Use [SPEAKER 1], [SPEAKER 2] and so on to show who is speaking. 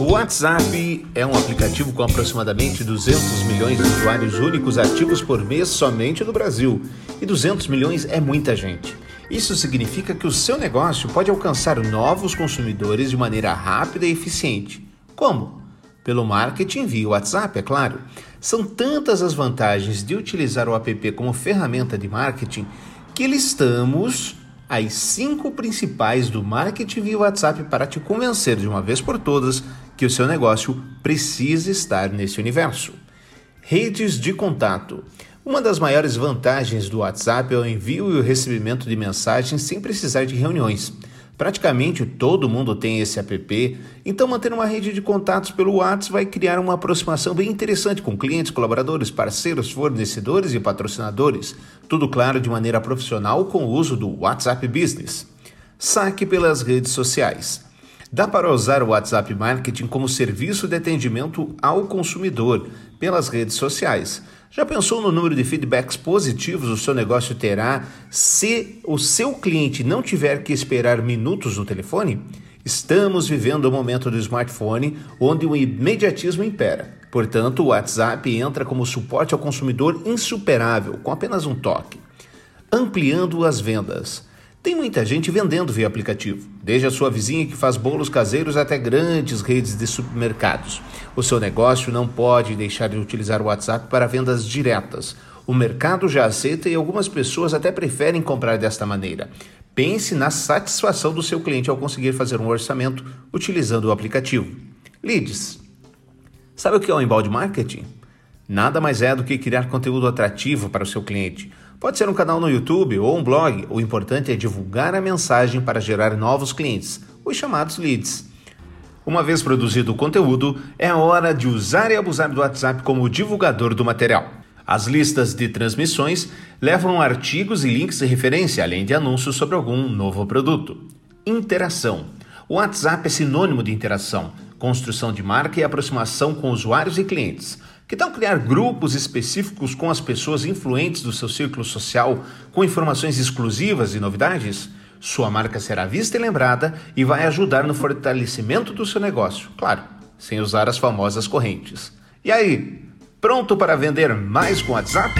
[SPEAKER 1] O WhatsApp é um aplicativo com aproximadamente 200 milhões de usuários únicos ativos por mês somente no Brasil. E 200 milhões é muita gente. Isso significa que o seu negócio pode alcançar novos consumidores de maneira rápida e eficiente. Como? Pelo marketing via WhatsApp, é claro. São tantas as vantagens de utilizar o app como ferramenta de marketing que listamos as cinco principais do marketing via WhatsApp para te convencer de uma vez por todas que o seu negócio precisa estar nesse universo. Redes de contato. Uma das maiores vantagens do WhatsApp é o envio e o recebimento de mensagens sem precisar de reuniões. Praticamente todo mundo tem esse app, então manter uma rede de contatos pelo WhatsApp vai criar uma aproximação bem interessante com clientes, colaboradores, parceiros, fornecedores e patrocinadores. Tudo claro de maneira profissional com o uso do WhatsApp Business. Saque pelas redes sociais. Dá para usar o WhatsApp Marketing como serviço de atendimento ao consumidor pelas redes sociais. Já pensou no número de feedbacks positivos o seu negócio terá se o seu cliente não tiver que esperar minutos no telefone? Estamos vivendo o momento do smartphone onde o imediatismo impera. Portanto, o WhatsApp entra como suporte ao consumidor insuperável com apenas um toque. Ampliando as vendas. Tem muita gente vendendo via aplicativo, desde a sua vizinha que faz bolos caseiros até grandes redes de supermercados. O seu negócio não pode deixar de utilizar o WhatsApp para vendas diretas. O mercado já aceita e algumas pessoas até preferem comprar desta maneira. Pense na satisfação do seu cliente ao conseguir fazer um orçamento utilizando o aplicativo. Leads. Sabe o que é o inbound marketing? Nada mais é do que criar conteúdo atrativo para o seu cliente. Pode ser um canal no YouTube ou um blog, o importante é divulgar a mensagem para gerar novos clientes, os chamados leads. Uma vez produzido o conteúdo, é hora de usar e abusar do WhatsApp como divulgador do material. As listas de transmissões levam artigos e links de referência, além de anúncios sobre algum novo produto. Interação. O WhatsApp é sinônimo de interação, construção de marca e aproximação com usuários e clientes. Que tal criar grupos específicos com as pessoas influentes do seu círculo social com informações exclusivas e novidades? Sua marca será vista e lembrada e vai ajudar no fortalecimento do seu negócio, claro, sem usar as famosas correntes. E aí, pronto para vender mais com WhatsApp?